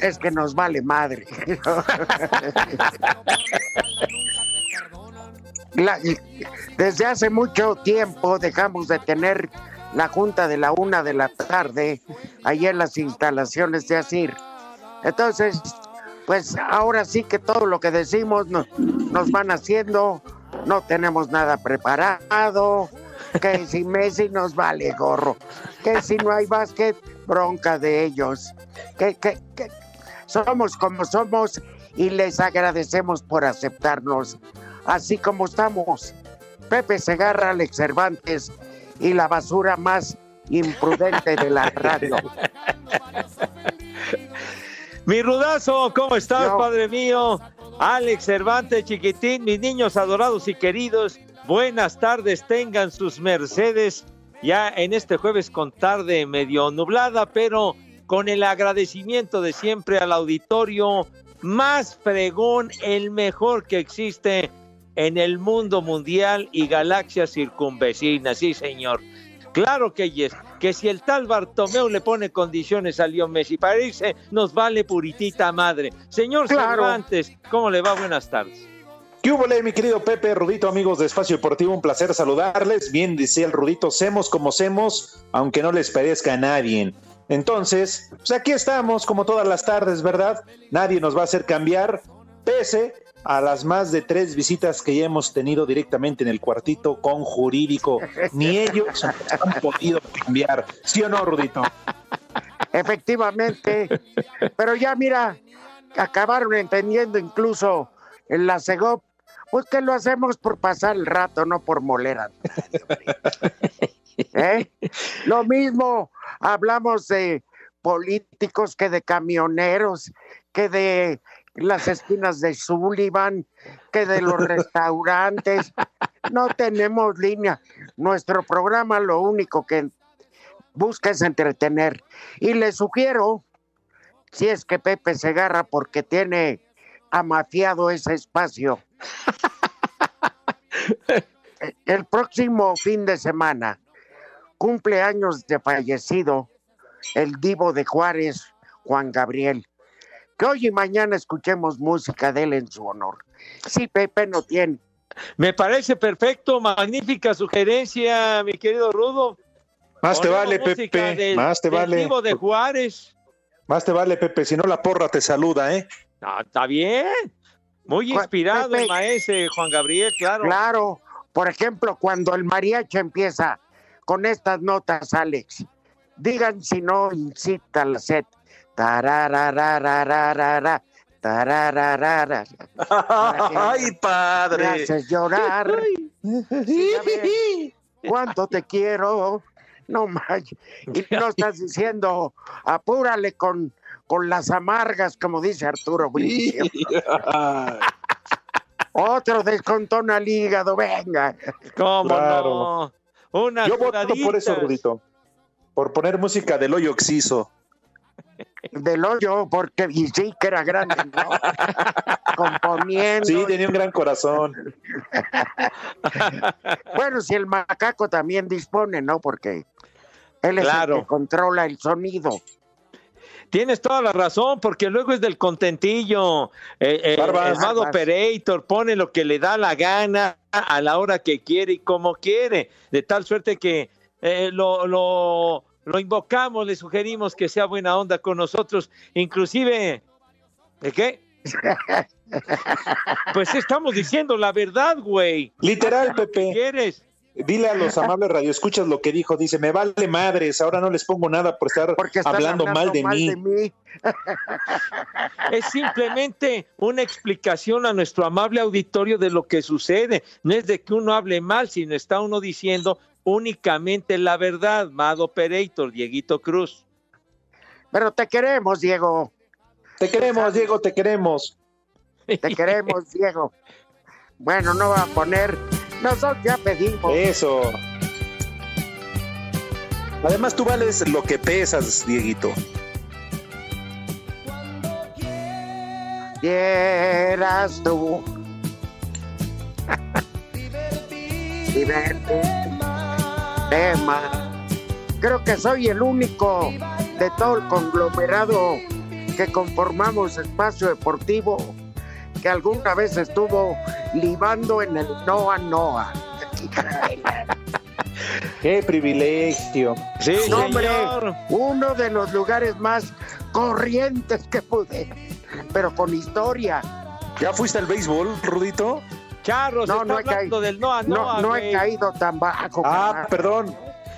es que nos vale madre. La- desde hace mucho tiempo dejamos de tener la junta de la una de la tarde ahí en las instalaciones de Asir. Entonces, pues ahora sí que todo lo que decimos no- nos van haciendo, no tenemos nada preparado, que si Messi nos vale gorro, que si no hay básquet, bronca de ellos, que, que, que somos como somos y les agradecemos por aceptarnos así como estamos. Pepe Segarra, Alex Cervantes y la basura más imprudente de la radio. Mi rudazo, ¿cómo estás, Yo- padre mío? Alex Cervantes, chiquitín, mis niños adorados y queridos, buenas tardes, tengan sus mercedes ya en este jueves con tarde medio nublada, pero con el agradecimiento de siempre al auditorio más fregón, el mejor que existe en el mundo mundial y galaxias circunvecinas, sí señor. Claro que yes, que si el tal Bartomeu le pone condiciones a Leo Messi para irse, nos vale puritita madre. Señor Claro. Cervantes, ¿cómo le va? Buenas tardes. ¿Qué hubo, mi querido Pepe, Rudito, amigos de Espacio Deportivo? Un placer saludarles. Bien decía el Rudito, semos como semos, aunque no les parezca a nadie. Entonces, pues aquí estamos, como todas las tardes, ¿verdad? Nadie nos va a hacer cambiar, pese a las más de tres visitas que ya hemos tenido directamente en el cuartito con jurídico. Ni ellos han podido cambiar. ¿Sí o no, Rudito? Efectivamente, pero ya mira, acabaron entendiendo incluso en la CEGOP, pues que lo hacemos por pasar el rato, no por molera. ¿Eh? Lo mismo hablamos de políticos que de camioneros, que de las esquinas de Sullivan, que de los restaurantes. No tenemos línea. Nuestro programa lo único que busca es entretener. Y le sugiero, si es que Pepe se agarra porque tiene amafiado ese espacio, el próximo fin de semana, cumpleaños de fallecido el divo de Juárez, Juan Gabriel. Que hoy y mañana escuchemos música de él en su honor. Sí, Pepe no tiene. Me parece perfecto, magnífica sugerencia, mi querido Rudo. Más te vale, Pepe, del- más te del vale. Divo de Juárez. Más te vale, Pepe, si no la porra te saluda, ¿eh? No, está bien. Muy inspirado Pepe. el maese Juan Gabriel, claro. Claro, por ejemplo, cuando el mariachi empieza con estas notas, Alex, digan si no incita la sed. Tarararararara, tarararara. ¡Ay, Me padre! haces llorar. Sí. ¿Cuánto te quiero? No manches. Y no estás diciendo, apúrale con, con las amargas, como dice Arturo Bricio. Otro descontón al hígado, venga. ¿Cómo Claro. no? Yo voto por eso. Rudito. Por poner música del hoyo oxiso. del hoyo, porque y sí que era grande, ¿no? Componiendo. Sí, tenía un gran corazón. bueno, si el macaco también dispone, ¿no? Porque él es el que controla el sonido. Tienes toda la razón, porque luego es del contentillo. Eh, eh, el Operator pone lo que le da la gana a la hora que quiere y como quiere, de tal suerte que eh, lo, lo, lo invocamos, le sugerimos que sea buena onda con nosotros, inclusive, ¿de qué? pues estamos diciendo la verdad, güey. Literal, Pepe. ¿Quieres? Dile a los amables radioescuchas lo que dijo. Dice, me vale madres, ahora no les pongo nada por estar hablando, mal, de, mí. Es simplemente una explicación a nuestro amable auditorio de lo que sucede. No es de que uno hable mal, sino está uno diciendo únicamente la verdad, Mad Operator, Dieguito Cruz. Pero te queremos, Diego. Te queremos, Diego, te queremos. Te queremos, Diego. Bueno, no va a poner nosotros ya pedimos. Eso. Además, tú vales lo que pesas, Dieguito. Quieras tú. Tema. Creo que soy el único de todo el conglomerado que conformamos espacio deportivo que alguna vez estuvo libando en el Noa Noa. Qué privilegio. Sí, hombre, uno de los lugares más corrientes que pude, pero con historia. ¿Ya fuiste al béisbol, Rudito? Charros, no, no he caído del Noa Noa. No, he caído tan bajo. Ah, perdón.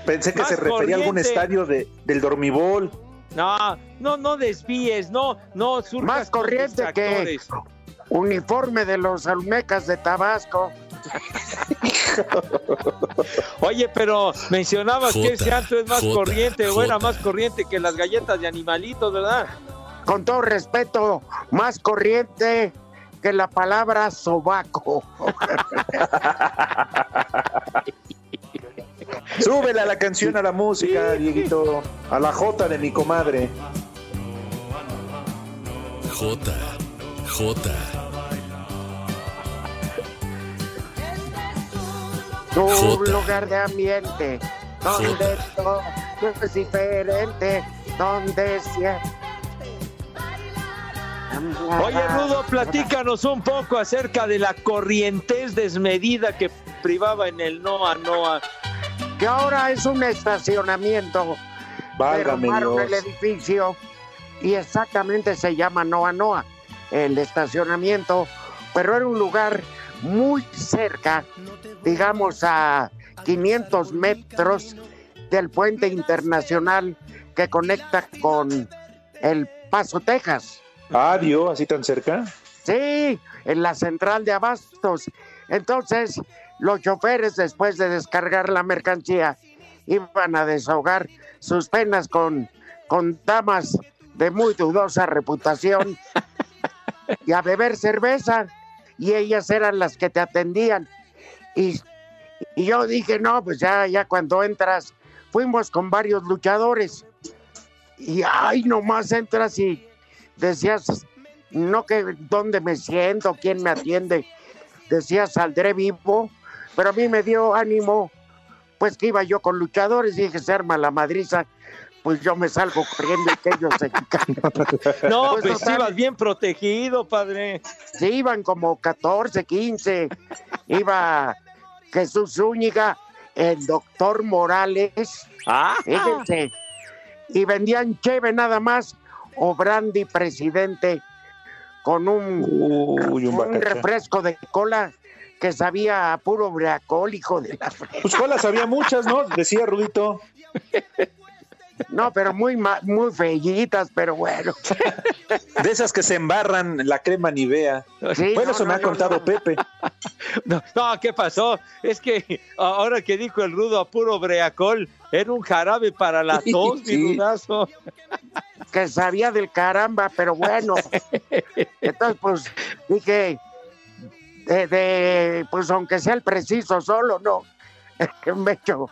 Pensé que se refería a algún estadio de, del dormibol. No, no, no desvíes, no, no Más corriente que uniforme de los almecas de Tabasco. Oye, pero mencionabas que ese antro es más corriente o era más corriente que las galletas de animalitos, ¿verdad? Con todo respeto, más corriente que la palabra sobaco. Súbela la canción a la música, Dieguito. A la J de mi comadre. J. J. Un lugar de ambiente donde todo es diferente, donde siempre. Oye, Rudo, platícanos un poco acerca de la corrientez desmedida que privaba en el Noa Noa. Que ahora es un estacionamiento. Válgame Dios. el edificio y exactamente se llama Noa Noa, el estacionamiento, pero era un lugar muy cerca, digamos a 500 metros del puente internacional que conecta con El Paso, Texas. Ah, Dios, así tan cerca. Sí, en la central de abastos. Entonces, los choferes, después de descargar la mercancía, iban a desahogar sus penas con, con damas de muy dudosa reputación y a beber cerveza y ellas eran las que te atendían. Y, yo dije, no, pues ya, ya cuando entras, fuimos con varios luchadores. Y ay, nomás entras y decías, no que dónde me siento, quién me atiende. Decías, saldré vivo, pero a mí me dio ánimo, pues que iba yo con luchadores, dije, se arma la madriza pues yo me salgo corriendo y que ellos se No, pues, pues ibas bien protegido, padre. Sí, iban como 14, 15. Iba Jesús Zúñiga, el doctor Morales. Ah. y vendían cheve nada más, o brandy presidente, con un, un, refresco de cola que sabía a puro breacol, hijo de la Pues colas había muchas, ¿no? Decía Rudito. No, pero muy muy fellitas, pero bueno. De esas que se embarran la crema Nivea. bueno, eso me ha contado Pepe. No, ¿qué pasó? Es que ahora que dijo el rudo a puro breacol, era un jarabe para la tos, mi rudazo. Que sabía del caramba, pero bueno. Entonces, pues, dije, de, pues aunque sea el preciso solo, no. me echo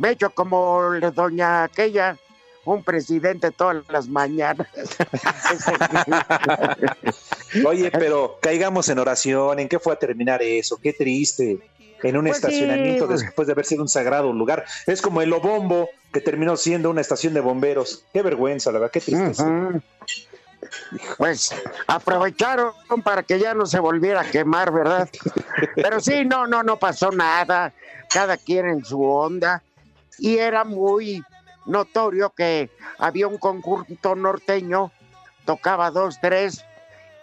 me echo como doña aquella, un presidente todas las mañanas. Oye, pero caigamos en oración, ¿en qué fue a terminar eso? Qué triste. En un Pues estacionamiento sí. después de haber sido un sagrado lugar. Es como el Obombo, que terminó siendo una estación de bomberos. Qué vergüenza, la verdad, qué tristeza. Pues aprovecharon para que ya no se volviera a quemar, ¿verdad? Pero sí, no, no, no pasó nada. Cada quien en su onda. Y era muy notorio que había un conjunto norteño, tocaba dos, tres,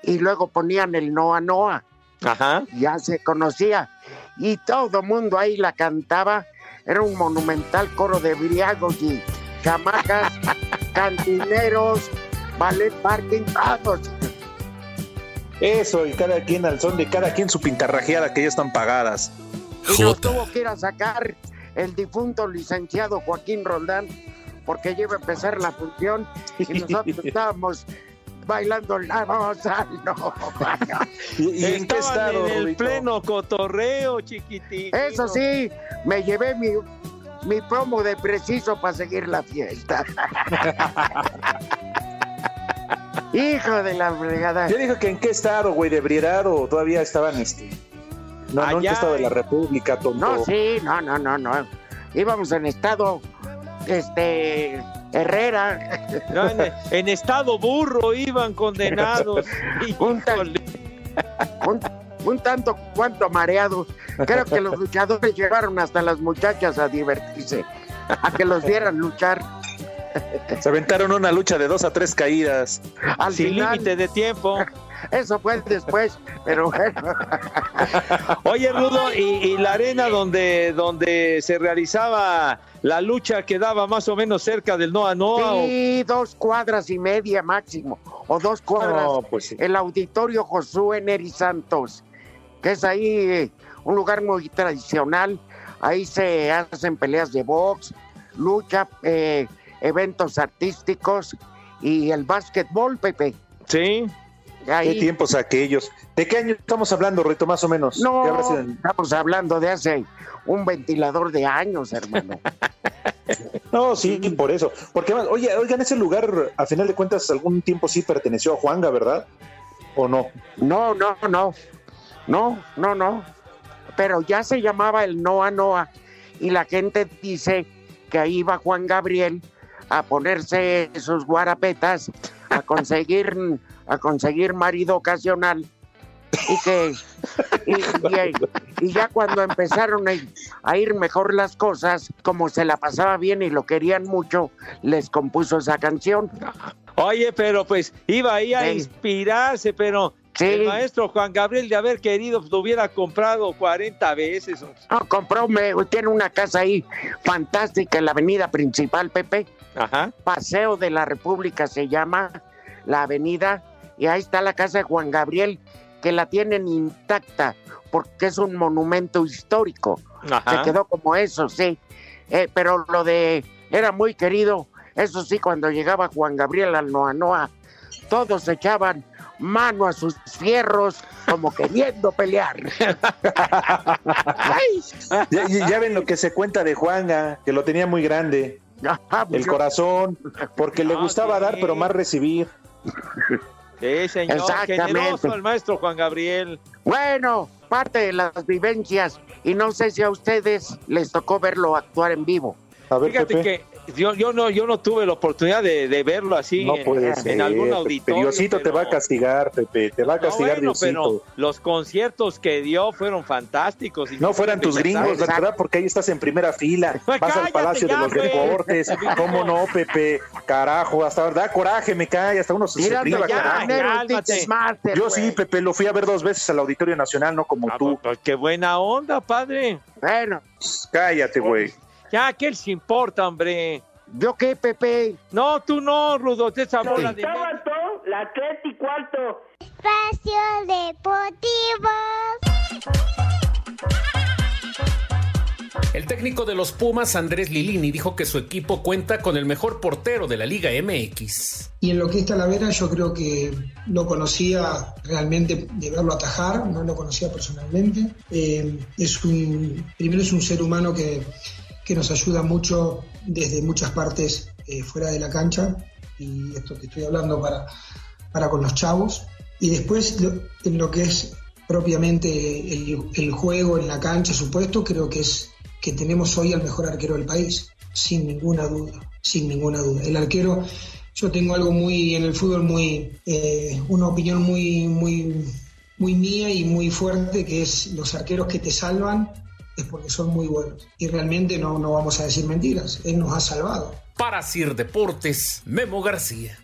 y luego ponían el Noa Noa. Ajá. ya se conocía y todo mundo ahí la cantaba. Era un monumental coro de briagos y chamacas, cantineros, ballet parking, todos. Eso, y cada quien al son de cada quien su pintarrajeada que ya están pagadas. Y nos tuvo que ir a sacar el difunto licenciado Joaquín Roldán porque ya iba a empezar la función y nosotros estábamos bailando la nova. ¿Y, en qué estado, en el pleno cotorreo, chiquitín. Eso sí, me llevé mi, mi promo de preciso para seguir la fiesta. Hijo de la fregada. Yo dijo que en qué estado, güey, de ebriedad o todavía estaban este. No, no en Allá estado de la República, tonto. No, sí, no, no, no, no. Íbamos en estado, este, Herrera. No, en, en estado burro iban condenados. Un un, un tanto cuanto mareados. Creo que los luchadores llevaron hasta las muchachas a divertirse, a que los vieran luchar. Se aventaron una lucha de dos a tres caídas. Al Sin límite de tiempo. Eso fue después, pero bueno. Oye, Rudo, y, y la arena donde, donde se realizaba la lucha quedaba más o menos cerca del Noa Noa. o- Sí, dos cuadras y media máximo, o dos cuadras. No, pues sí. El auditorio Josué Neri Santos, que es ahí un lugar muy tradicional. Ahí se hacen peleas de box, lucha, eh, eventos artísticos y el básquetbol, Pepe. Sí. ¿Qué Ahí, tiempos aquellos? ¿De qué año estamos hablando, Rito, más o menos? no, ¿Qué estamos hablando de hace un ventilador de años, hermano. No, sí, por eso. Porque además, oye, oigan, ese lugar, a final de cuentas, algún tiempo sí perteneció a Juanga, ¿verdad? ¿O no? No, no, no. No, no, no. Pero ya se llamaba el Noa Noa. Y la gente dice que ahí iba Juan Gabriel a ponerse sus guarapetas, a conseguir, a conseguir marido ocasional. Y que y, y- y ya cuando empezaron a, a ir mejor las cosas, como se la pasaba bien y lo querían mucho, les compuso esa canción. Oye, pero pues iba ahí a Sí. inspirarse, pero Sí. el maestro Juan Gabriel de haber querido, pues, lo hubiera comprado 40 veces. No, compró, me- tiene una casa ahí fantástica en la avenida principal, Pepe. Ajá. Paseo de la República se llama la avenida. Y ahí está la casa de Juan Gabriel, que la tienen intacta, porque es un monumento histórico. Ajá. Se quedó como eso, sí. Eh, pero lo de era muy querido, eso sí, cuando llegaba Juan Gabriel al Noa Noa, todos echaban mano a sus fierros como queriendo pelear. Ay, Ya, ya- ven lo que se cuenta de Juanga, que lo tenía muy grande, pues el corazón, porque le gustaba sí. dar, pero más recibir. Sí, señor. Exactamente. Generoso el maestro Juan Gabriel. Bueno, parte de las vivencias y no sé si a ustedes les tocó verlo actuar en vivo. A ver, Fíjate Pepe. que yo, yo no yo no tuve la oportunidad de, de verlo así no en, puede en ser. algún auditorio. Diosito te va a castigar, Pepe. Te va a No, castigar bueno, Diosito. pero los conciertos que dio fueron fantásticos. y No fueran tus gringos, Exacto. ¿verdad? Porque ahí estás en primera fila. Pues Vas al Palacio ya, de los. Deportes. ¿Cómo no, Pepe? Carajo, hasta verdad, coraje, me cae. Hasta uno se priva, ya, carajo. cálmate. Yo sí, Pepe, lo fui a ver dos veces al Auditorio Nacional, no como Ah, tú. pues, qué buena onda, padre. Bueno, Cállate, güey. Ya, ¿qué les importa, hombre? ¿yo qué, Pepe? No, tú no, Rudo, te esa bola de... Sábado, las tres y cuarto. Espacio Deportivo. El técnico de los Pumas, Andrés Lilini, dijo que su equipo cuenta con el mejor portero de la Liga MX. Y en lo que es Talavera yo creo que lo conocía realmente de verlo atajar, no lo conocía personalmente. Eh, es un, primero es un ser humano que, que nos ayuda mucho desde muchas partes eh, fuera de la cancha, y esto que estoy hablando para, para con los chavos. Y después, lo- en lo que es propiamente el, el juego en la cancha, supuesto, creo que es que tenemos hoy al mejor arquero del país, sin ninguna duda, sin ninguna duda. El arquero, yo tengo algo muy en el fútbol, muy eh, una opinión muy, muy, muy mía y muy fuerte, que es los arqueros que te salvan es porque son muy buenos. Y realmente no, no vamos a decir mentiras, él nos ha salvado. Para Sir Deportes, Memo García.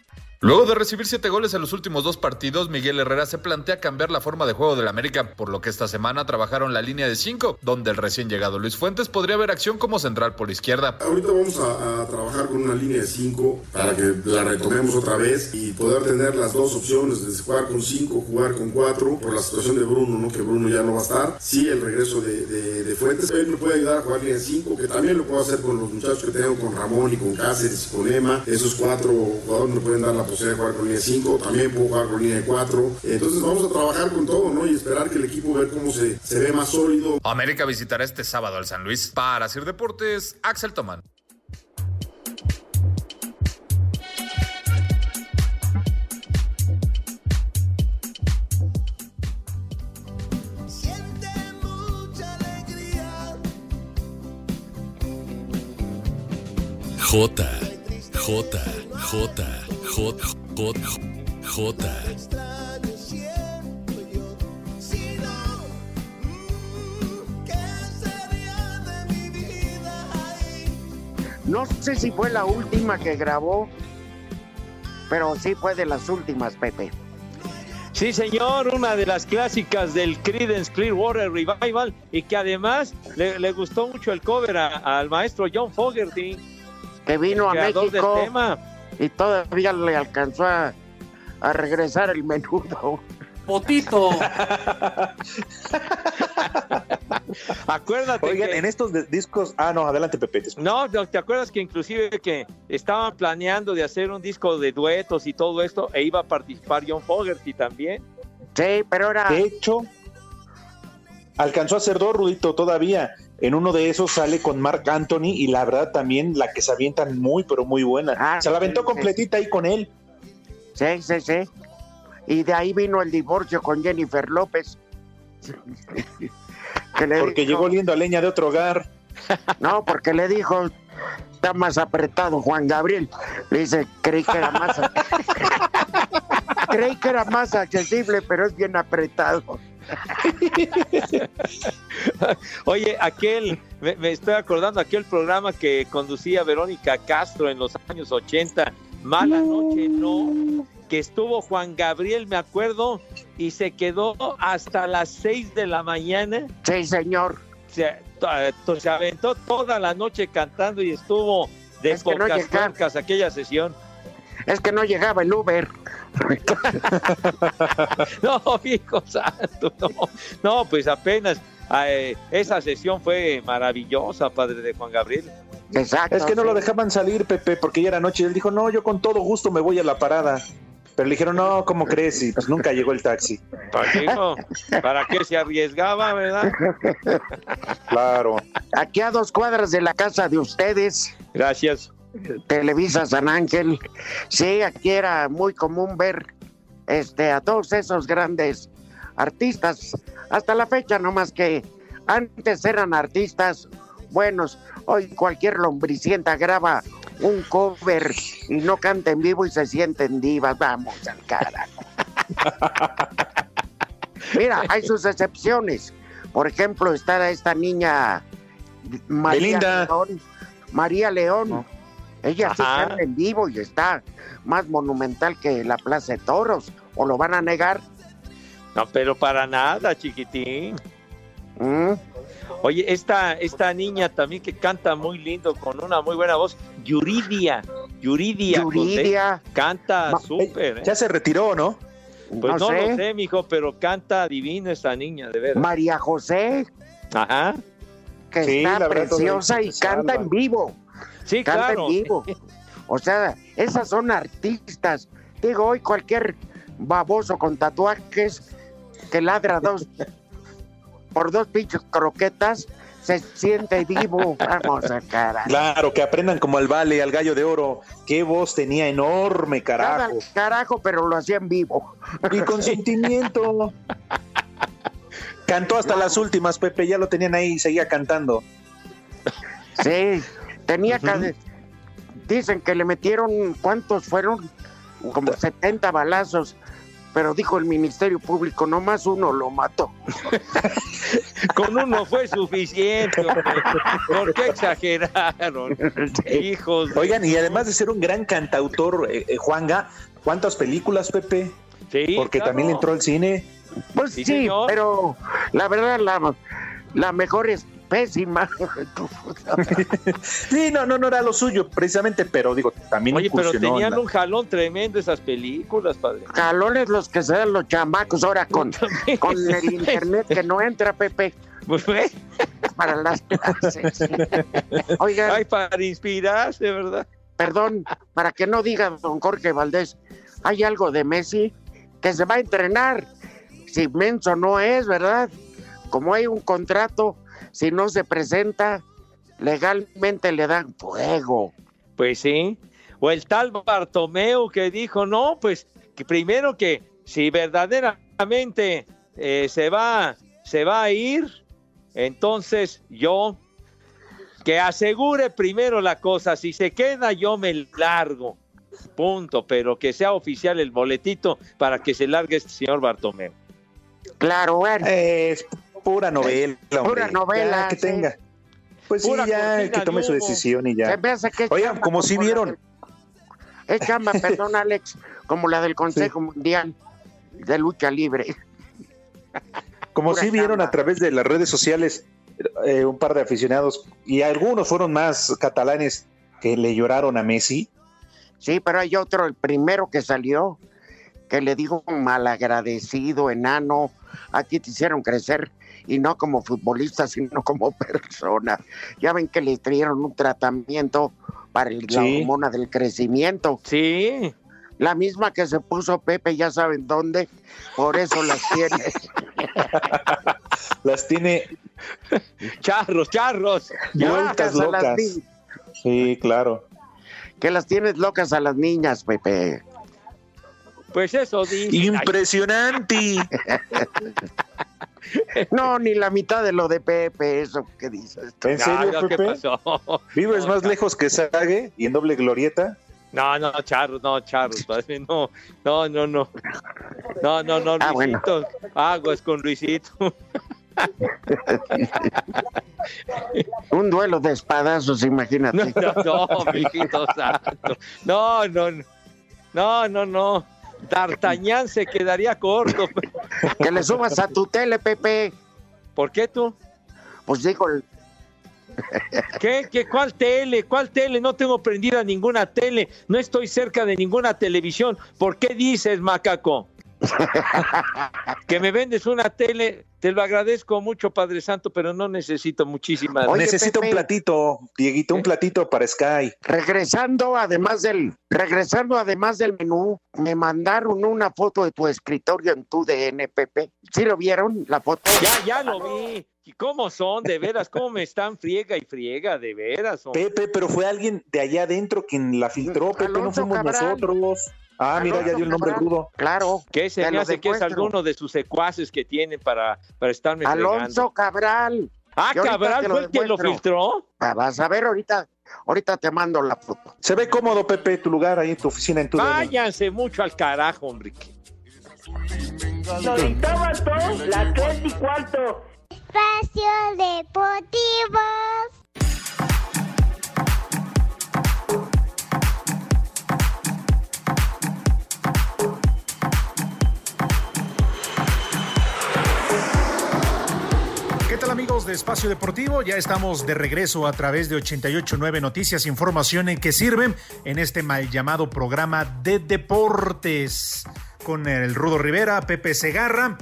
Luego de recibir siete goles en los últimos dos partidos, Miguel Herrera se plantea cambiar la forma de juego del América, por lo que esta semana trabajaron la línea de cinco, donde el recién llegado Luis Fuentes podría ver acción como central por izquierda. Ahorita vamos a, trabajar con una línea de 5 para que la retomemos otra vez y poder tener las dos opciones de jugar con 5, jugar con 4, por la situación de Bruno, ¿no? que Bruno ya no va a estar. Sí, el regreso de, de- de él me puede ayudar a jugar línea de 5, que también lo puedo hacer con los muchachos que tengo, con Ramón y con Cáceres y con Emma. Esos cuatro jugadores me pueden dar la posibilidad de jugar con línea de 5, también puedo jugar con línea de 4. Entonces vamos a trabajar con todo ¿no? y esperar que el equipo vea cómo se, se ve más sólido. América visitará este sábado al San Luis. Para Sir Deportes, Axel Tomán. J, J, J, J, J, J. No sé si fue la última que grabó, pero sí fue de las últimas, Pepe. Sí, señor, una de las clásicas del Creedence Clearwater Revival y que además le, le gustó mucho el cover a- al maestro John Fogerty. Que vino a México del tema. Y todavía le alcanzó a, a regresar el menudo. Potito. Acuérdate Oigan, que- en estos discos. Ah, no, adelante, Pepe. No, no, ¿te acuerdas que inclusive que estaban planeando de hacer un disco de duetos y todo esto e iba a participar John Fogerty también? Sí, pero era. De hecho, alcanzó a hacer dos, Rudito, todavía. En uno de esos sale con Mark Anthony y la verdad también la que se avientan muy, pero muy buena. Ah, se la aventó sí, completita ahí con él. Sí, sí, sí. Y de ahí vino el divorcio con Jennifer López. Que le Porque dijo- llegó oliendo a leña de otro hogar. No, porque le dijo, está más apretado Juan Gabriel. Le dice, creí que era más... creí que era más accesible, pero es bien apretado. Oye, aquel, me, me estoy acordando, aquel programa que conducía Verónica Castro en los años 80, Mala Noche No, que estuvo Juan Gabriel, me acuerdo, y se quedó hasta las 6 de la mañana. Sí, señor. Se, to- se aventó toda la noche cantando y estuvo de Es no pocas aquella sesión. Es que no llegaba el Uber. No, hijo santo, no, no, pues apenas eh, esa sesión fue maravillosa, padre de Juan Gabriel. Exacto. Es que no sí. lo dejaban salir, Pepe, porque ya era noche. Y él dijo, no, yo con todo gusto me voy a la parada. Pero le dijeron, no, ¿cómo crees? Y pues nunca llegó el taxi. ¿Para qué, no? ¿Para qué se arriesgaba, verdad? Claro. Aquí a dos cuadras de la casa de ustedes, Gracias. Televisa San Ángel. Sí, aquí era muy común ver este, a todos esos grandes artistas. Hasta la fecha, no más que antes eran artistas buenos. Hoy cualquier lombricienta graba un cover y no canta en vivo y se sienten divas. Vamos al carajo. Mira, hay sus excepciones. Por ejemplo, está esta niña María Belinda. León. María León. Ella sí Ajá. canta en vivo y está más monumental que la Plaza de Toros. ¿O lo van a negar? No, pero para nada, chiquitín. ¿Mm? Oye, esta, esta niña también que canta muy lindo, con una muy buena voz, Yuridia. Yuridia. Yuridia. José, Canta Ma- súper. ¿eh? Ya se retiró, ¿no? Pues no no, sé. lo sé, mijo, pero canta divino esta niña, de verdad. María José, Ajá. que Sí, está preciosa y canta salva. en vivo. Sí, canta claro. en vivo. O sea, esas son artistas. Digo, hoy cualquier baboso con tatuajes que ladra dos por dos pinches croquetas se siente vivo. Vamos a cara. Claro, que aprendan como al Vale, al Gallo de Oro. Qué voz tenía enorme, carajo. Cada carajo, pero lo hacía en vivo. Y con sentimiento. Cantó hasta las últimas, Pepe, ya lo tenían ahí, seguía cantando. Sí, tenía que... Dicen que le metieron, ¿cuántos fueron? Como 70 balazos. Pero dijo el Ministerio Público, nomás uno lo mató. Con uno fue suficiente. hombre. ¿Por qué exageraron? Hijos. de- Oigan, y además de ser un gran cantautor, eh, eh, Juanga, ¿cuántas películas, Pepe? Sí, Porque claro. también le entró al cine. Pues Sí, sí, pero la verdad la, la mejor es pésima. Sí, no, no, no era lo suyo, precisamente, pero digo, también Oye, pero tenían la- un jalón tremendo esas películas, padre. Jalones los que se dan los chamacos ahora con, con el internet que no entra, Pepe, Pues, ¿eh? para las clases. Oigan, Ay, para inspirarse, ¿verdad? perdón, para que no diga don Jorge Valdés, hay algo de Messi que se va a entrenar. Si menso no es, ¿verdad? Como hay un contrato, si no se presenta, legalmente le dan fuego. Pues sí. O el tal Bartomeu que dijo, no, pues que primero que si verdaderamente eh, se va, se va a ir, entonces yo que asegure primero la cosa, si se queda yo me largo, punto, pero que sea oficial el boletito para que se largue este señor Bartomeu. Claro, bueno. Es pura novela, hombre. Pura novela, Ya, que sí. tenga. Pues sí, Pura ya, cortina que tome su decisión y ya. Oigan, como si vieron, es chamba, perdón, Alex, como la del Consejo Mundial de Lucha Libre. como pura si vieron chamba. a través de las redes sociales eh, un par de aficionados y algunos fueron más catalanes que le lloraron a Messi. Sí, pero hay otro, el primero que salió, que le dijo malagradecido, enano, aquí te hicieron crecer y no como futbolista, sino como persona. Ya ven que le dieron un tratamiento para el- la hormona del crecimiento. Sí, La misma que se puso Pepe, ya saben dónde, por eso las tiene. Las tiene charros, charros. Vueltas las locas. ni- Sí, claro. que las tienes locas a las niñas, Pepe. Pues eso dice. Impresionante. No, ni la mitad de lo de Pepe, eso que dices. ¿En serio, no, ¿Qué Pepe? pasó? ¿Vives No, más lejos que Sague y en doble glorieta? No, no, charros, no, charros, no, no, no, no. No, no, no, Ah, bueno. Luisito. Aguas con Luisito. Un duelo de espadazos, imagínate. No, no, no, mijito santo. No, no, no. No, no, no. D'Artagnan se quedaría corto. Que le subas a tu tele, Pepe. ¿Por qué tú? Pues digo, ¿Qué? ¿Qué? ¿Cuál tele? ¿Cuál tele? No tengo prendida ninguna tele. No estoy cerca de ninguna televisión. ¿Por qué dices, macaco? que me vendes una tele. Te lo agradezco mucho, Padre Santo, pero no necesito muchísimas. Oye, Necesito Pepe. un platito, Dieguito, un platito para Sky. regresando además del regresando además del menú, me mandaron una foto de tu escritorio en tu DN, Pepe. ¿Sí lo vieron la foto? Ya, ya lo vi. ¿Y cómo son? De veras, ¿cómo me están friega y friega? De veras. hombre. Pepe, pero fue alguien de allá adentro quien la filtró, Pepe, no fuimos Cabral. nosotros. Ah, mira, ya dio el nombre Cabral. rudo. Claro. ¿Qué se me hace que es alguno de sus secuaces que tienen para, para estarme Alonso fregando? Cabral. Ah, Cabral fue el que lo filtró. Ah, Vas a ver ahorita, ahorita te mando la foto. Se ve cómodo, Pepe, tu lugar ahí, tu oficina en tu Váyanse mucho al carajo, hombre. Solitaba todo, las tres y cuarto. Espacio Deportivo. Amigos de Espacio Deportivo? Ya estamos de regreso a través de 889 Noticias, información en que sirven en este mal llamado programa de deportes con el Rudo Rivera, Pepe Segarra.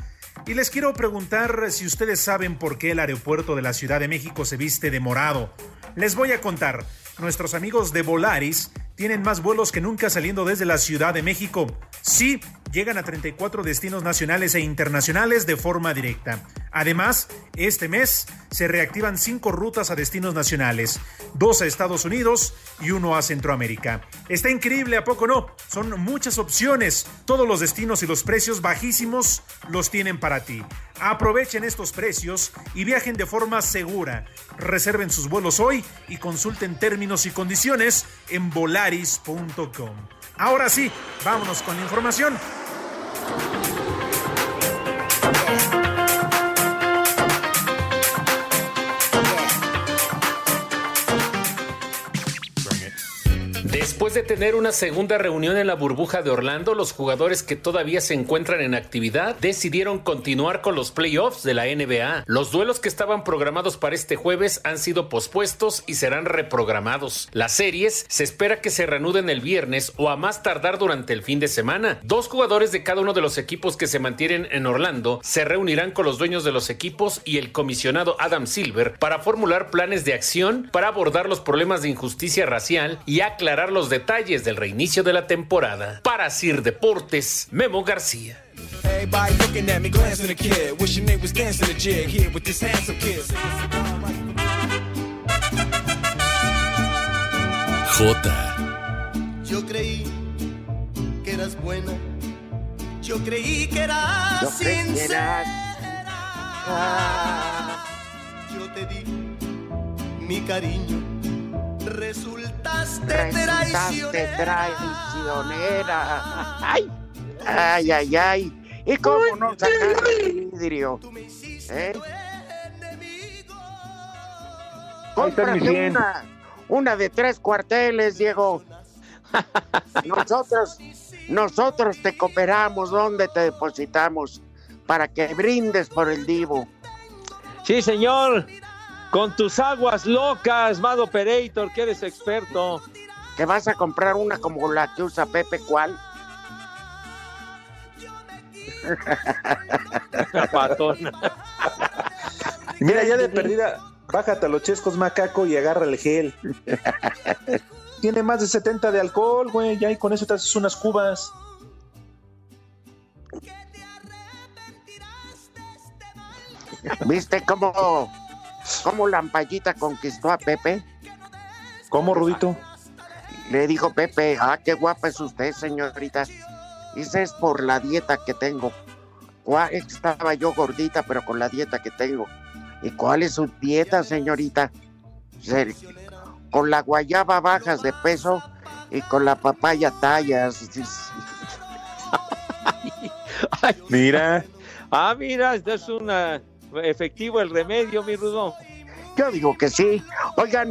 Y les quiero preguntar si ustedes saben por qué el aeropuerto de la Ciudad de México se viste de morado. Les voy a contar. Nuestros amigos de Volaris tienen más vuelos que nunca saliendo desde la Ciudad de México. Sí, llegan a 34 destinos nacionales e internacionales de forma directa. Además, este mes se reactivan cinco rutas a destinos nacionales, dos a Estados Unidos y uno a Centroamérica. Está increíble, ¿a poco no? Son muchas opciones. Todos los destinos y los precios bajísimos los tienen para ti. Aprovechen estos precios y viajen de forma segura. Reserven sus vuelos hoy y consulten términos y condiciones en volaris.com. Ahora sí, vámonos con la información. Después de tener una segunda reunión en la burbuja de Orlando, los jugadores que todavía se encuentran en actividad decidieron continuar con los playoffs de la NBA. Los duelos que estaban programados para este jueves han sido pospuestos y serán reprogramados. Las series se espera que se reanuden el viernes o a más tardar durante el fin de semana. Dos jugadores de cada uno de los equipos que se mantienen en Orlando se reunirán con los dueños de los equipos y el comisionado Adam Silver para formular planes de acción para abordar los problemas de injusticia racial y aclarar los detalles del reinicio de la temporada. Para Sir Deportes, Memo García. J. Yo creí que eras buena. Yo creí que eras sincera. Yo te di mi cariño. Resultaste Resultaste traicionera. traicionera. Ay, ay, ay, ay. ¿Y cómo no sacar el vidrio? ¿Eh? Cómprate una, una de tres cuarteles, Diego. Nosotros, nosotros te cooperamos, ¿dónde te depositamos? Para que brindes por el divo. Sí, señor. Con tus aguas locas, Mado Operator, que eres experto. ¿Que vas a comprar una como la que usa Pepe? ¿Cuál? Patona. Mira, ya de perdida, bájate a los chescos macaco y agarra el gel. Tiene más de 70 de alcohol, güey, ya y con eso te haces unas cubas. ¿Viste cómo, cómo Lampallita conquistó a Pepe? ¿Cómo, Rudito? Le dijo Pepe, ah, qué guapa es usted, señorita. Dice, es por la dieta que tengo. Estaba yo gordita, pero con la dieta que tengo. ¿Y cuál es su dieta, señorita? Se- Con la guayaba bajas de peso y con la papaya tallas. Mira. Ah, mira, esto es un efectivo el remedio, mi Rudo. Yo digo que sí. Oigan,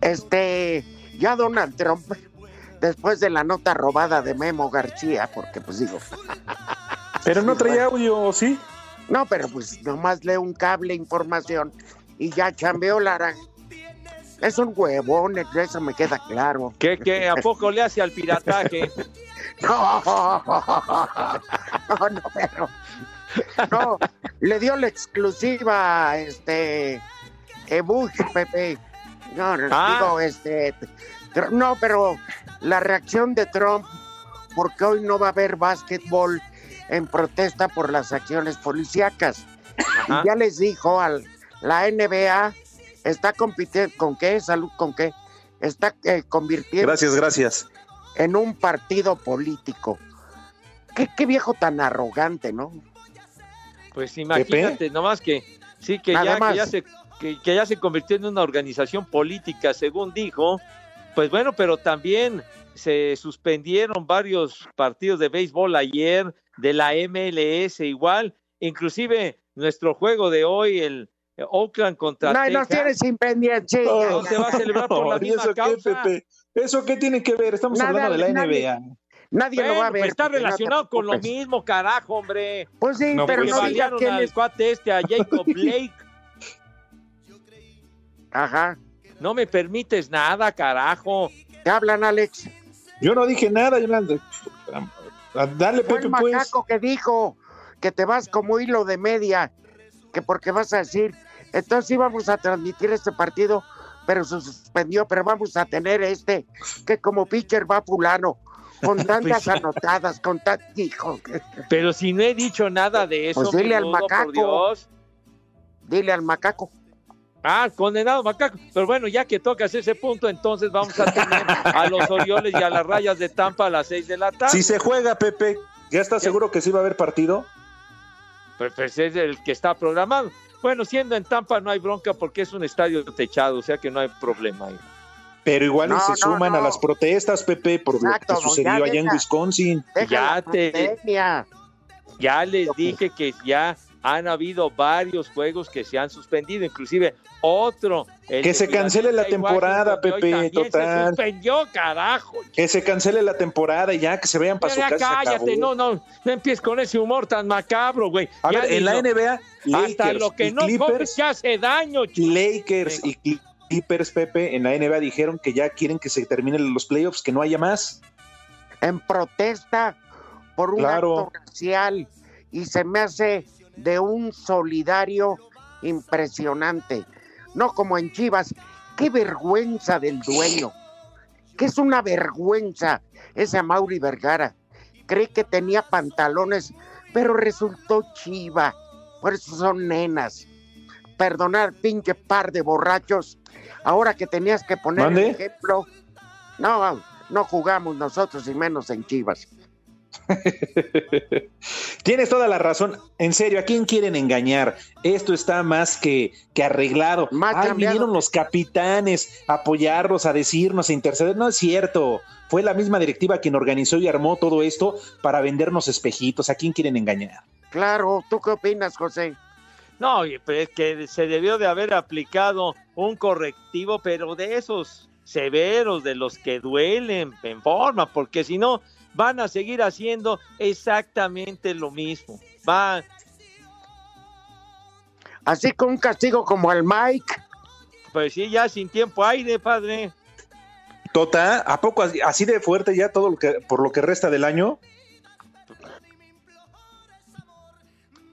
este, ya Donald Trump, después de la nota robada de Memo García, porque pues digo. Pero no traía audio, ¿sí? No, pero pues nomás lee un cable, información, y ya chambeó la... Es un huevón, eso me queda claro. ¿Qué, qué? ¿A poco le hace al pirataje? No, no, no, pero no, le dio la exclusiva, este, eh, Bush, Pepe. No, Ah. digo, este, no, pero la reacción de Trump, porque hoy no va a haber básquetbol en protesta por las acciones policíacas. Ajá. Y ya les dijo al la NBA está compitiendo con qué, salud con qué, está eh, convirtiendo Gracias, gracias. en un partido político. ¿Qué, qué viejo tan arrogante, ¿no? Pues imagínate, nomás que sí, que Nada ya, que, ya se, que, que ya se convirtió en una organización política, según dijo. Pues bueno, pero también se suspendieron varios partidos de béisbol ayer, de la MLS igual, inclusive nuestro juego de hoy, el Oakland contra No, Texas, nos tienes no se va a celebrar por la ¿Y misma eso qué, causa. Pepe? ¿Eso qué tiene que ver? Estamos Nada, hablando de la nadie- NBA. Nadie lo va a Bueno, ver. pues está no relacionado con lo mismo, carajo, hombre. Pues sí, No, pero que pues no digas quién al es. cuate este, a Jacob Blake. Ajá. No me permites nada, carajo. Te hablan, Alex. Yo no dije nada, Yolanda. Dale, Fue el Pepe, pues. macaco que dijo que te vas como hilo de media, que porque vas a decir, entonces íbamos a transmitir este partido, pero se suspendió, pero vamos a tener este, que como pitcher va fulano. Con tantas Pues- anotadas, con tantas, hijo. Pero si no he dicho nada de eso, Pues dile al macaco. por Dios. Dile al macaco. Ah, condenado macaco. Pero bueno, ya que tocas ese punto, entonces vamos a tener a los Orioles y a las rayas de Tampa a las seis de la tarde. Si se juega, Pepe, ¿ya estás seguro que sí va a haber partido? Pues, pues es el que está programado. Bueno, siendo en Tampa no hay bronca porque es un estadio techado, o sea que no hay problema ahí. Pero igual y se no, suman no. a las protestas, Pepe, por Exacto, lo que sucedió ya allá en. Wisconsin. Ya te-. Ya les dije que ya han habido varios juegos que se han suspendido, inclusive otro. el Que se cancele la temporada, Pepe, total. Se suspendió, carajo. Que se cancele la temporada y ya que se vayan para su Ya casa. cállate, no, no, no empieces con ese humor tan macabro, güey. A Ya ver, en la NBA, hasta lo que y no comes Clippers, te hace daño, chico. Lakers y Cl- Clippers, Pepe, en la NBA dijeron que ya quieren que se terminen los playoffs, que no haya más. En protesta por un Claro. acto racial. Y se me hace de un solidario impresionante. No como en Chivas. Qué vergüenza del dueño. Que es una vergüenza ese Mauri Vergara. Cree que tenía pantalones, pero resultó chiva. Por eso son nenas. Perdonar, pinche par de borrachos. Ahora que tenías que poner ¿Mande? el ejemplo. No, no jugamos nosotros y menos en Chivas. Tienes toda la razón. En serio, ¿a quién quieren engañar? Esto está más que, que arreglado. Más Ay, vinieron los capitanes a apoyarlos, a decirnos, a interceder. No es cierto. Fue la misma directiva quien organizó y armó todo esto para vendernos espejitos. ¿A quién quieren engañar? Claro, ¿tú qué opinas, José? No, oye, pero es que se debió de haber aplicado un correctivo, pero de esos severos, de los que duelen en forma, porque si no, van a seguir haciendo exactamente lo mismo. Va, Así con un castigo como al Mike. pues sí, ya sin tiempo aire, padre. Tota, ¿a poco así, así de fuerte ya todo lo que por lo que resta del año?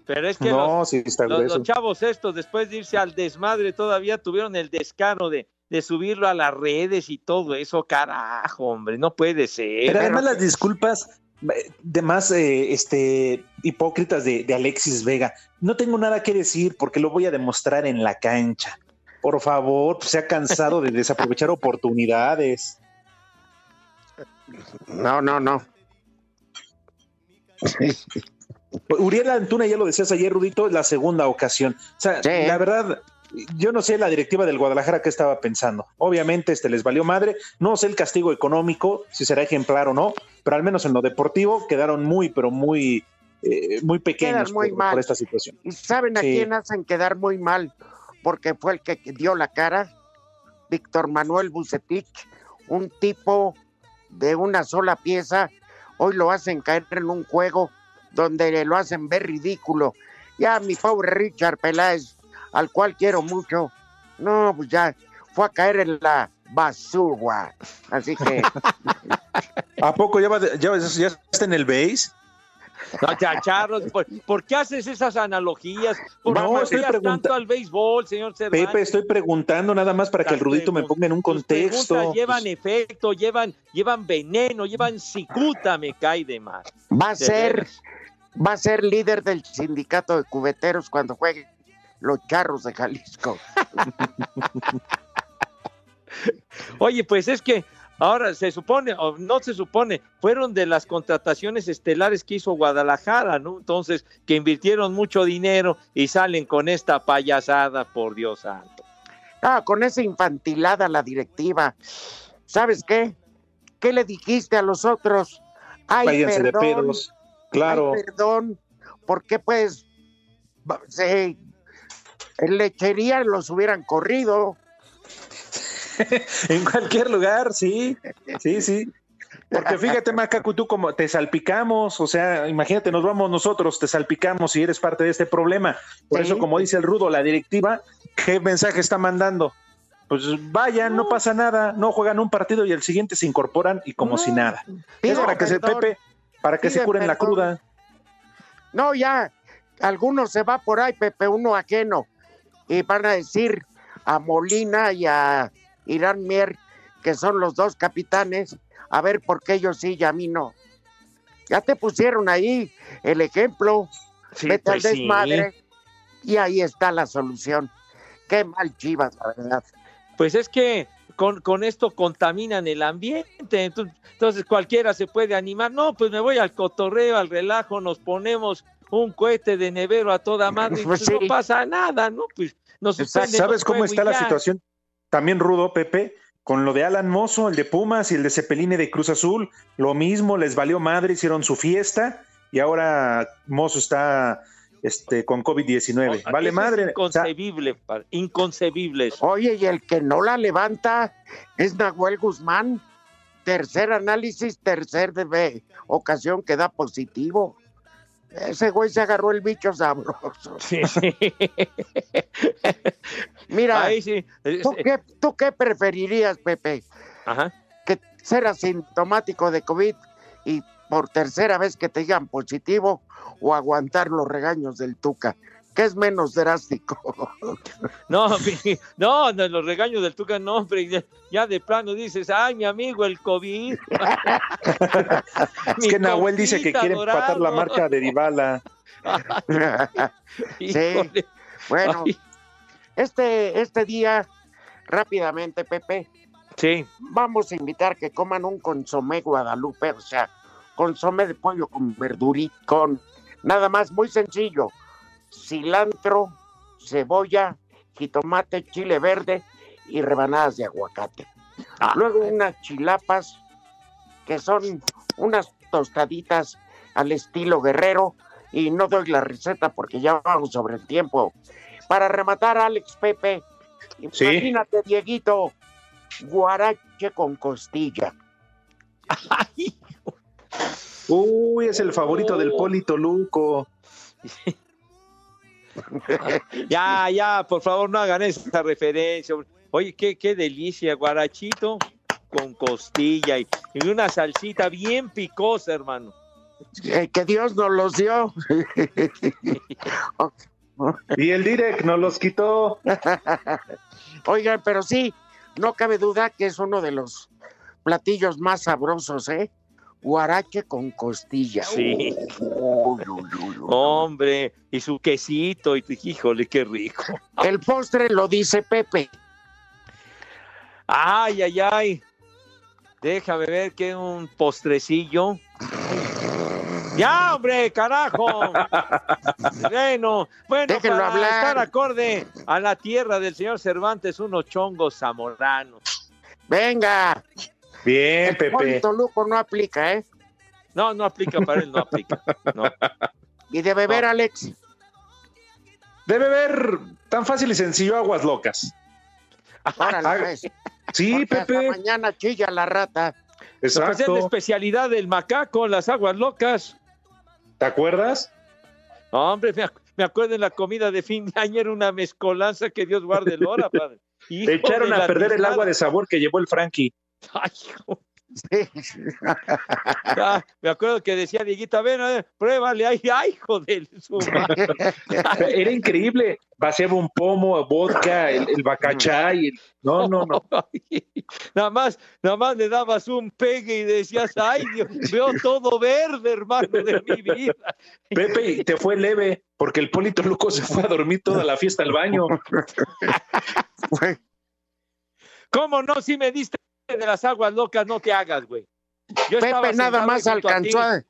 Pero es que No, los, sí está los- grueso. los chavos estos, después de irse al desmadre, todavía tuvieron el descaro de, de subirlo a las redes y todo eso, carajo, hombre, no puede ser. Pero además las disculpas eh, de más eh, este, hipócritas de, de Alexis Vega. No tengo nada que decir porque lo voy a demostrar en la cancha. Por favor, se ha cansado de desaprovechar oportunidades. No, no, no. Uriel Antuna, ya lo decías ayer, Rudito, la segunda ocasión. O sea, la verdad, yo no sé la directiva del Guadalajara qué estaba pensando. Obviamente, este les valió madre. No sé el castigo económico, si será ejemplar o no, pero al menos en lo deportivo quedaron muy, pero muy, eh, muy pequeños muy por, esta situación. ¿Y saben a Sí. quién hacen quedar muy mal? Porque fue el que dio la cara. Víctor Manuel Bucetich, un tipo de una sola pieza. Hoy lo hacen caer en un juego donde lo hacen ver ridículo. Ya mi pobre Richard Peláez, al cual quiero mucho, no, pues ya fue a caer en la basura. Así que ¿A poco ya, va ya, ya está en el base? No, chacharros, ¿por, por qué haces esas analogías? ¿Por qué No, estoy tanto al béisbol, señor Cervantes? Pepe, estoy preguntando nada más para que el Rudito me ponga en un contexto. preguntas llevan efecto, llevan, llevan veneno, llevan cicuta, me cae de más. va a ser, va a ser líder del sindicato de cubeteros cuando jueguen los charros de Jalisco. Oye, pues es que ahora se supone, o no se supone, fueron de las contrataciones estelares que hizo Guadalajara, ¿no? Entonces, que invirtieron mucho dinero y salen con esta payasada, por Dios santo. Ah, con esa infantilada la directiva. ¿Sabes qué? ¿Qué le dijiste a los otros? Ay, Váyanse de perdón, pedos. Claro. ay, perdón, ¿por qué pues se, en lechería los hubieran corrido? en cualquier lugar, sí, sí, sí. Porque fíjate, Macaco, tú como te salpicamos, o sea, imagínate, nos vamos nosotros, te salpicamos y eres parte de este problema. Por Sí. eso, como dice el Rudo, la directiva, ¿qué mensaje está mandando? Pues vayan, no pasa nada, no juegan un partido y el siguiente se incorporan y como si nada. Es para que se Pepe, para que se curen la cruda. No, ya, algunos se va por ahí, Pepe, uno ajeno, y van a decir a Molina y a Irán Mier, que son los dos capitanes, A ver por qué ellos sí y a mí no. Ya te pusieron ahí el ejemplo. Sí, Vete pues al sí. desmadre. Y ahí está la solución. Qué mal chivas, la verdad. Pues es que con, con esto contaminan el ambiente, entonces, entonces cualquiera se puede animar. No, pues me voy al cotorreo, al relajo, nos ponemos un cohete de nevero a toda madre y Pues pues no pasa nada, ¿no? Pues nos ¿Sabes cómo está la ya. situación? También rudo, Pepe, con lo de Alan Mozo, el de Pumas y el de Cepelini de Cruz Azul, lo mismo, les valió madre, hicieron su fiesta y ahora Mozo está este, con COVID-19. Vale Eso madre. Es inconcebible, padre, inconcebible. eso. Oye, y el que no la levanta es Nahuel Guzmán. Tercer análisis, tercer de ve- ocasión que da positivo. Ese güey se agarró el bicho sabroso. Mira, Ahí sí. ¿tú qué, tú qué preferirías, Pepe? Ajá. ¿Que ser asintomático de COVID y por tercera vez que te digan positivo o aguantar los regaños del Tuca? ¿Qué es menos drástico? No, no, no, los regaños del Tuca, no, hombre, ya, ya de plano dices, ay, mi amigo, el COVID. Es que Nahuel dice que quiere empatar la marca de Dybala. sí, bueno, Ay. este, este día, rápidamente, Pepe, Sí. vamos a invitar que coman un consomé Guadalupe, o sea, consomé de pollo con verdurita, con nada más, muy sencillo, cilantro, cebolla, jitomate, chile verde y rebanadas de aguacate. Luego unas chilapas que son unas tostaditas al estilo guerrero y no doy la receta porque ya vamos sobre el tiempo. Para rematar, Alex Pepe, Sí. imagínate, Dieguito, guarache con costilla. Uy, es el favorito del Polito Luco. Ya, ya, por favor, no hagan esa referencia. Oye, qué, qué delicia, guarachito con costilla y, y una salsita bien picosa, hermano. Eh, que Dios nos los dio. Y el Direct nos los quitó. Oigan, pero sí, no cabe duda que es uno de los platillos más sabrosos, ¿eh? Guarache con costilla. Sí. Uy, uy, uy, uy. Hombre, y su quesito, y híjole, qué rico. El postre lo dice Pepe. Ay, ay, ay. Déjame ver que un postrecillo. Ya, hombre, carajo. Bueno, bueno, Déjenlo para hablar. estar acorde a la tierra del señor Cervantes, unos chongos zamoranos. Venga. Bien, El Pepe. Polito Luco no aplica, ¿eh? No, no aplica para él, no aplica. No. Y de beber, No. Alex. Debe ver tan fácil y sencillo aguas locas. Órale, Ah, pues. Sí, Porque hasta Pepe. mañana chilla la rata. Pues es la Exacto. especialidad del macaco, las aguas locas. ¿Te acuerdas? Hombre, me, ac- me acuerdo en la comida de fin de año era una mezcolanza que Dios guarde el hora, padre. Hijo Te echaron de a perder el agua de sabor que llevó el Frankie. Ay, hijo. Ah, me acuerdo que decía Dieguita, ven, a ver, pruébale, ay, ay, hijo de su madre. Era increíble. Vaciaba un pomo, vodka, el, el bacachá y el- No, no, no. Nada más, nada más le dabas un pegue y decías, ay, Dios, veo todo verde, hermano de mi vida. Pepe, te fue leve, porque el Polito Luco se fue a dormir toda la fiesta al baño. ¿Cómo no? Si me diste de las aguas locas, no te hagas, güey. Yo Pepe nada más a alcanzó a...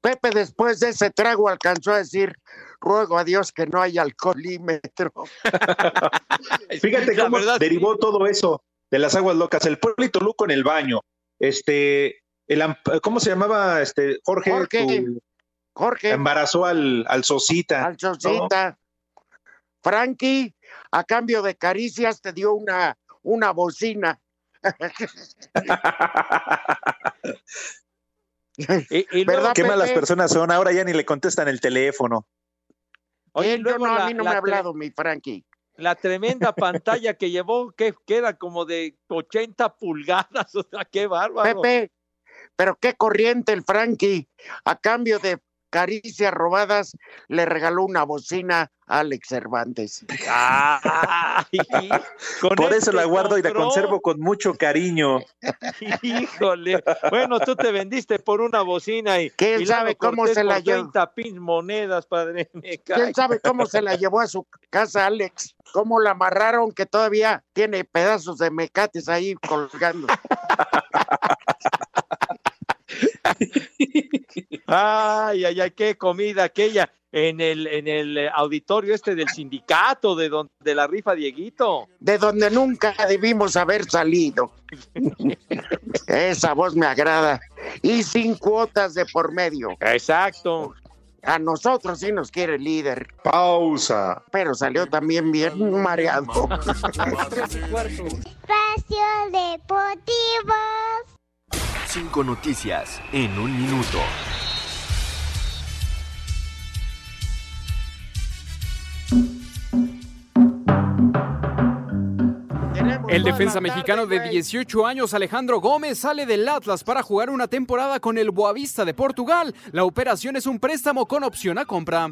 Pepe después de ese trago alcanzó a decir, ruego a Dios que no haya alcoholímetro. Fíjate La cómo verdad, derivó todo eso de las aguas locas. El Polito Luco en el baño. Este, el, amp- ¿cómo se llamaba? Este, Jorge, Jorge. tu- Jorge, embarazó al, al Sosita. al Chocita. Frankie, a cambio de caricias te dio una, una bocina. Y, y ¿Verdad, luego, Qué malas personas son, ahora ya ni le contestan el teléfono. oye, Él, luego no, a mí no me ha hablado mi Frankie. la tremenda pantalla que llevó, que, que era como de 80 pulgadas, o sea, qué bárbaro. Pepe, pero qué corriente el Frankie, a cambio de caricias robadas, le regaló una bocina a Alex Cervantes. Ay, con Por eso la guardo y la conservo con mucho cariño. Híjole. Bueno, tú te vendiste por una bocina y. ¿Quién y sabe cómo Cortés se la llevó? 30 pin monedas, padre. Me. ¿Quién sabe cómo se la llevó a su casa Alex? ¿Cómo la amarraron que todavía tiene pedazos de mecates ahí colgando? Ay, ay, ay, qué comida aquella en el, en el auditorio este del sindicato de donde la rifa Dieguito. De donde nunca debimos haber salido. Esa voz me agrada. Y sin cuotas de por medio. Exacto. A nosotros sí nos quiere el líder. Pausa. Pero salió también bien mareado. Espacio Deportivo. Cinco noticias en un minuto. El defensa mexicano de 18 años, Alejandro Gómez, sale del Atlas para jugar una temporada con el Boavista de Portugal. La operación es un préstamo con opción a compra.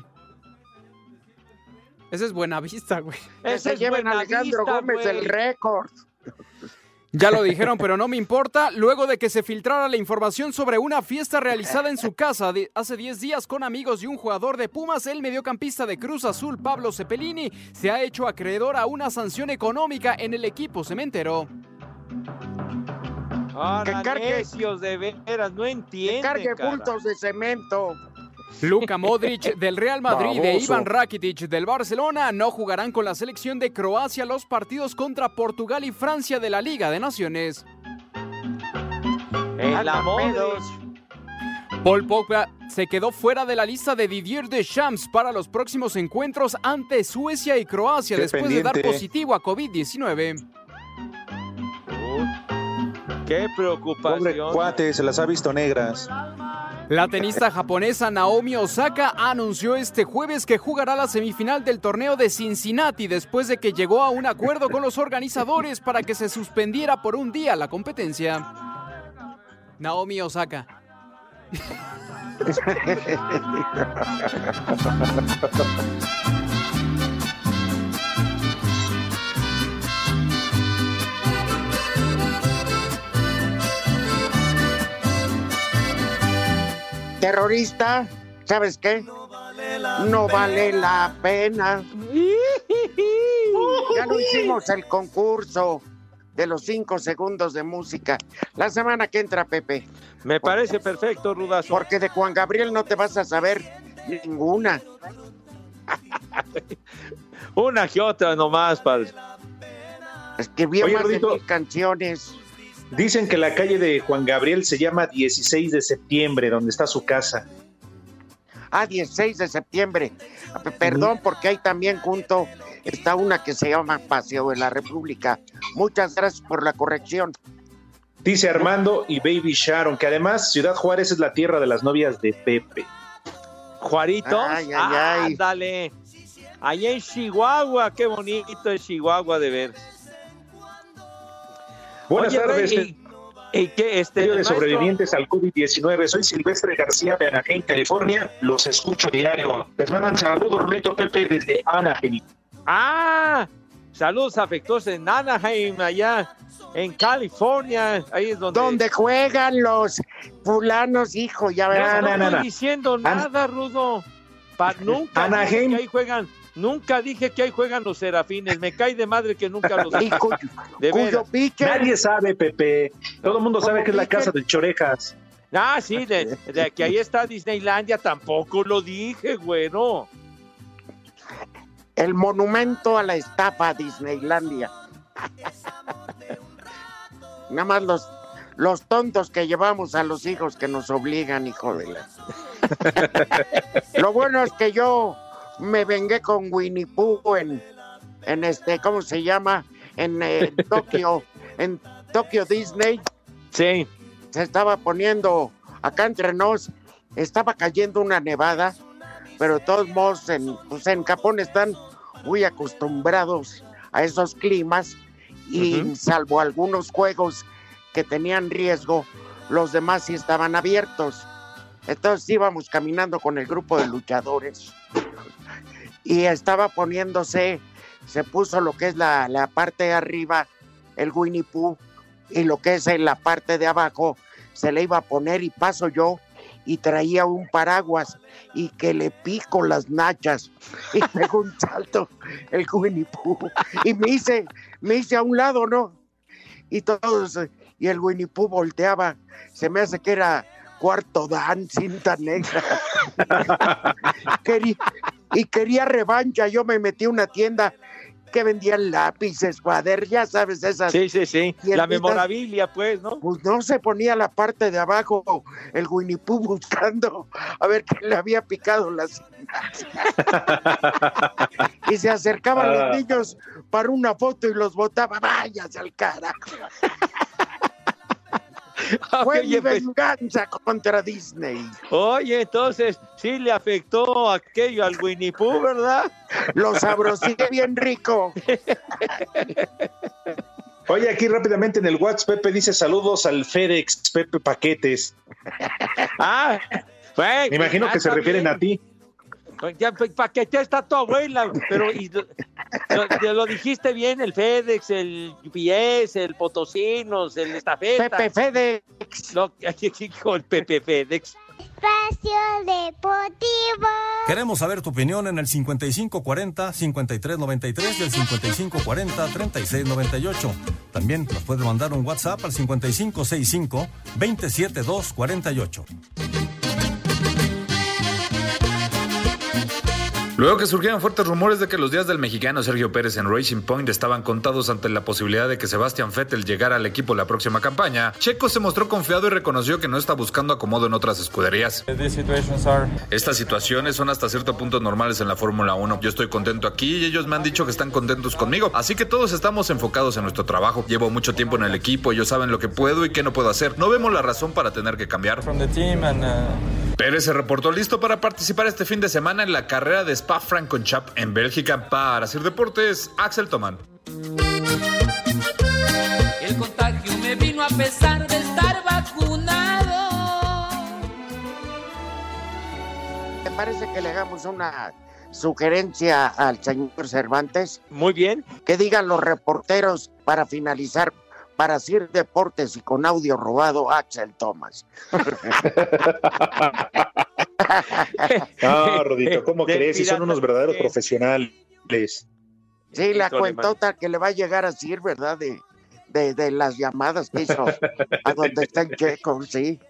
Esa es buena vista, güey. Que se lleven a Alejandro Gómez el récord. Ya lo dijeron, pero no me importa. Luego de que se filtrara la información sobre una fiesta realizada en su casa de hace 10 días con amigos y un jugador de Pumas, el mediocampista de Cruz Azul, Pablo Cepelini, se ha hecho acreedor a una sanción económica en el equipo cementero. Cargue- necios de veras, no entienden. Cargue cara. puntos de cemento. Luka Modric del Real Madrid e. Iván Rakitic del Barcelona no jugarán con la selección de Croacia los partidos contra Portugal y Francia de la Liga de Naciones. El. Paul Pogba se quedó fuera de la lista de Didier Deschamps para los próximos encuentros ante Suecia y Croacia Qué después de dar positivo a COVID-19. Qué Pobre preocupación. cuate, se las ha visto negras. La tenista japonesa Naomi Osaka anunció este jueves que jugará la semifinal del torneo de Cincinnati después de que llegó a un acuerdo con los organizadores para que se suspendiera por un día la competencia. Naomi Osaka. Terrorista, ¿sabes qué? No vale la pena. Ya no hicimos el concurso de los cinco segundos de música. La semana que entra, Pepe. Me parece perfecto, Rudazo. Porque de Juan Gabriel no te vas a saber ninguna. Una que otra nomás, padre. Escribió Oye, más de mil canciones. Dicen que la calle de Juan Gabriel se llama 16 de septiembre, donde está su casa. Ah, 16 de septiembre. P- Perdón, porque ahí también junto está una que se llama Paseo de la República. Muchas gracias por la corrección. Dice Armando y Baby Sharon, que además Ciudad Juárez es la tierra de las novias de Pepe. Juarito. Ay, ay, ay. Dale. Allá en Chihuahua, qué bonito es Chihuahua de ver. Buenas Oye, tardes, Rey, ¿y, y qué, este, de maestro- sobrevivientes al COVID-19. Soy Silvestre García de Anaheim, California. Los escucho diario. Les mandan saludos, Rulito Pepe, desde Anaheim. Ah, saludos afectuosos en Anaheim, allá en California. Ahí es donde. Donde juegan los fulanos, hijo, ya No, verán. no, no, no, estoy diciendo nada, Rudo. Pa- nunca Anaheim. que ahí juegan. Nunca dije que ahí juegan los serafines. Me cae de madre que nunca los. Cuyo, De cuyo pitcher, Nadie sabe, Pepe. Todo el mundo sabe ¿Cómo que es la dije? casa del Chorejas. Ah, sí, de, de que ahí está Disneylandia, tampoco lo dije, bueno. el monumento a la estafa Disneylandia. Nada más los, los tontos que llevamos a los hijos que nos obligan, hijo de la. Lo bueno es que yo me vengué con Winnie Pooh en, en este, ¿cómo se llama? En eh, Tokio, en Tokio Disney. Sí. Se estaba poniendo, acá entre nos, estaba cayendo una nevada, pero de todos modos en, pues en Japón están muy acostumbrados a esos climas y salvo algunos juegos que tenían riesgo, los demás sí estaban abiertos. Entonces íbamos caminando con el grupo de luchadores y estaba poniéndose, se puso lo que es la, la parte de arriba, el Winnie Pooh, y lo que es en la parte de abajo, se le iba a poner y paso yo y traía un paraguas y que le pico las nachas y pegó un salto el Winnie Pooh y me hice, me hice a un lado, ¿no? Y todos, y el Winnie Pooh volteaba, se me hace que era cuarto dan, cinta negra. Quería- y quería revancha, yo me metí a una tienda que vendía lápices, cuadernos, ya sabes, esas. Sí, sí, sí. La memorabilia, pues, ¿no? Pues no se ponía la parte de abajo el Winnie Pooh buscando a ver qué le había picado las y se acercaban Ah. los niños para una foto y los botaba, váyase al carajo. Fue mi Oye, pues, venganza contra Disney. oye, entonces sí le afectó aquello al Winnie Pooh, ¿verdad? Lo sabrosí bien rico. Oye, aquí rápidamente en el WhatsApp, Pepe dice saludos al FedEx, Pepe Paquetes. Ah, pues, Me imagino ah, que se refieren bien. a ti. Pues Ya, pues, ¿para qué te está tu abuela? Pero y lo, lo- lo dijiste bien, el FedEx, el UPS, el Potosinos, el Estafeta. Pepe FedEx. Lo, hijo, el Pepe FedEx. Espacio Deportivo. Queremos saber tu opinión en el 5540-5393 y el 5540-3698. También nos puedes mandar un WhatsApp al 5565-27248. Luego que surgieron fuertes rumores de que los días del mexicano Sergio Pérez en Racing Point estaban contados ante la posibilidad de que Sebastián Vettel llegara al equipo la próxima campaña, Checo se mostró confiado y reconoció que no está buscando acomodo en otras escuderías. Estas situaciones son hasta cierto punto normales en la Fórmula 1. Yo estoy contento aquí y ellos me han dicho que están contentos conmigo, así que todos estamos enfocados en nuestro trabajo. Llevo mucho tiempo en el equipo, ellos saben lo que puedo y qué no puedo hacer. No vemos la razón para tener que cambiar. Pérez se reportó listo para participar este fin de semana en la carrera de Spa Francorchamps en Bélgica. Para Sir Deportes, Axel Tomán. El contagio me vino a pesar de estar vacunado. ¿Te parece que le hagamos una sugerencia al señor Cervantes? Muy bien. Que digan los reporteros para finalizar, para Sir Deportes y con audio robado, Axel Thomas. No, Rodito, ¿cómo crees? Si son unos verdaderos que- profesionales. Sí, la Híjole, cuentota que le va a llegar a Sir, ¿verdad? De, de, de las llamadas que hizo a donde está el Checo, sí.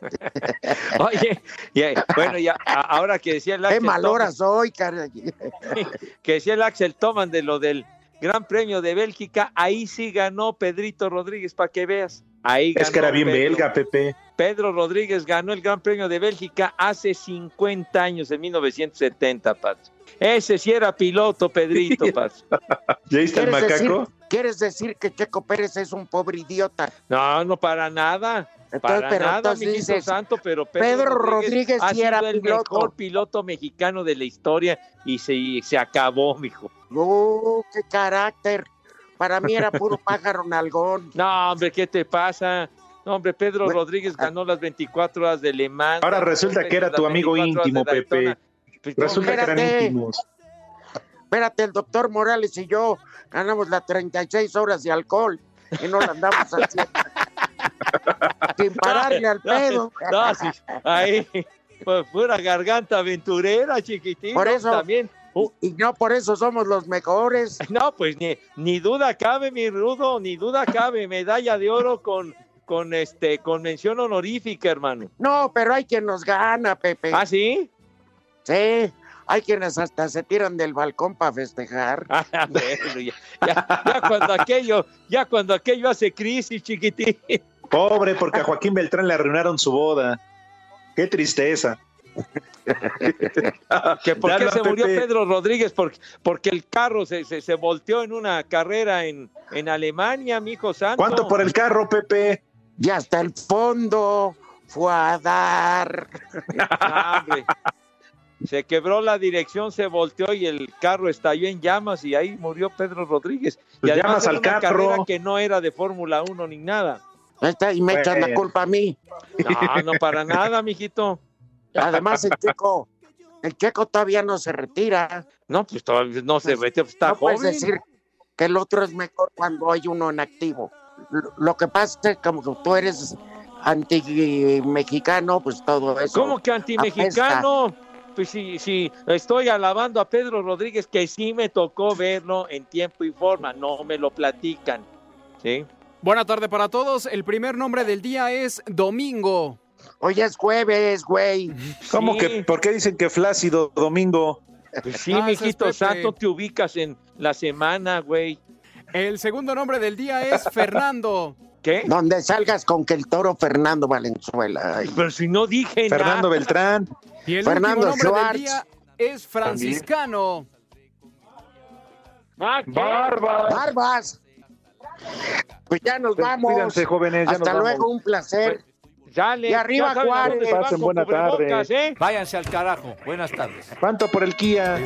Oye, ya, bueno, ya, ahora que decía el Qué Axel mal hora Thomas- soy, caray. que decía el Axel Toman de lo del Gran Premio de Bélgica, ahí sí ganó Pedrito Rodríguez, para que veas. Ahí Es que era bien Pedro. belga, Pepe. Pedro Rodríguez ganó el Gran Premio de Bélgica hace 50 años, en 1970, Pat. Ese sí era piloto, Pedrito, Pat. ¿Ya viste el ¿Quieres decir, macaco? ¿Quieres decir que Checo Pérez es un pobre idiota? No, no para nada. Entonces, para pero nada, entonces dices, santo, pero Pedro, Pedro Rodríguez ha sí era sido el piloto. mejor piloto mexicano de la historia y se, se acabó, mijo. ¡Oh, qué carácter! Para mí era puro pájaro nalgón. No, hombre, ¿qué te pasa? No, hombre, Pedro Rodríguez ganó las 24 horas de Le Mans. Ahora resulta que era tu amigo 24 horas íntimo. Pepe. Pues, Resulta que eran íntimos. Espérate, el doctor Morales y yo ganamos las 36 horas de alcohol y no la andamos haciendo. Sin pararle al pedo. No, sí, ahí, pues pura garganta aventurera, chiquitín. Por eso- También. Uh, Y no por eso somos los mejores. no, pues ni, ni duda cabe, mi rudo, ni duda cabe. Medalla de oro con, con este, con mención honorífica, hermano. No, pero hay quien nos gana, Pepe. ¿Ah, sí? Sí, hay quienes hasta se tiran del balcón para festejar. Ah, bueno, ya, ya- ya cuando aquello, ya cuando aquello hace crisis, chiquitín. Pobre, porque a Joaquín Beltrán le arruinaron su boda. Qué tristeza. que por qué se murió Pepe. Pedro Rodríguez porque, porque el carro se, se, se volteó en una carrera en, en Alemania, mi hijo santo. ¿Cuánto por el carro, Pepe? Y hasta el fondo fue a dar. Ah, hombre. Se quebró la dirección, se volteó y el carro estalló en llamas y ahí murió Pedro Rodríguez. Pues y además llamas era al una carro. carrera que no era de Fórmula 1 ni nada. Ahí está, y me echan la culpa a mí. No, no para nada, mijito. Además, el checo, el checo todavía no se retira. No, pues todavía no se retira, pues está no joven. puedes decir que el otro es mejor cuando hay uno en activo. Lo, lo que pasa es que como tú eres anti-mexicano, pues todo eso. ¿Cómo que anti-mexicano? Pues sí, sí, estoy alabando a Pedro Rodríguez, que sí me tocó verlo en tiempo y forma, no me lo platican. ¿Sí? Buena tarde para todos. El primer nombre del día es Domingo. Hoy es jueves, güey. ¿Cómo Sí. que? ¿Por qué dicen que Flácido Domingo? Pues sí, Ah, mijito santo, te ubicas en la semana, güey. El segundo nombre del día es Fernando. ¿Qué? Donde salgas con que el toro Fernando Valenzuela. Ay, Pero si no dije Fernando nada. Beltrán. Y el Fernando último nombre Schwartz. del día es Franciscano. Ah, ¿qué? Barbas. Pues ya nos vamos. Cuídense, jóvenes, ya Hasta nos luego, vamos. un placer. Ya le, Y arriba Juárez. Pasen buena tarde. ¿eh? Váyanse al carajo. Buenas tardes. ¿Cuánto por el Kia?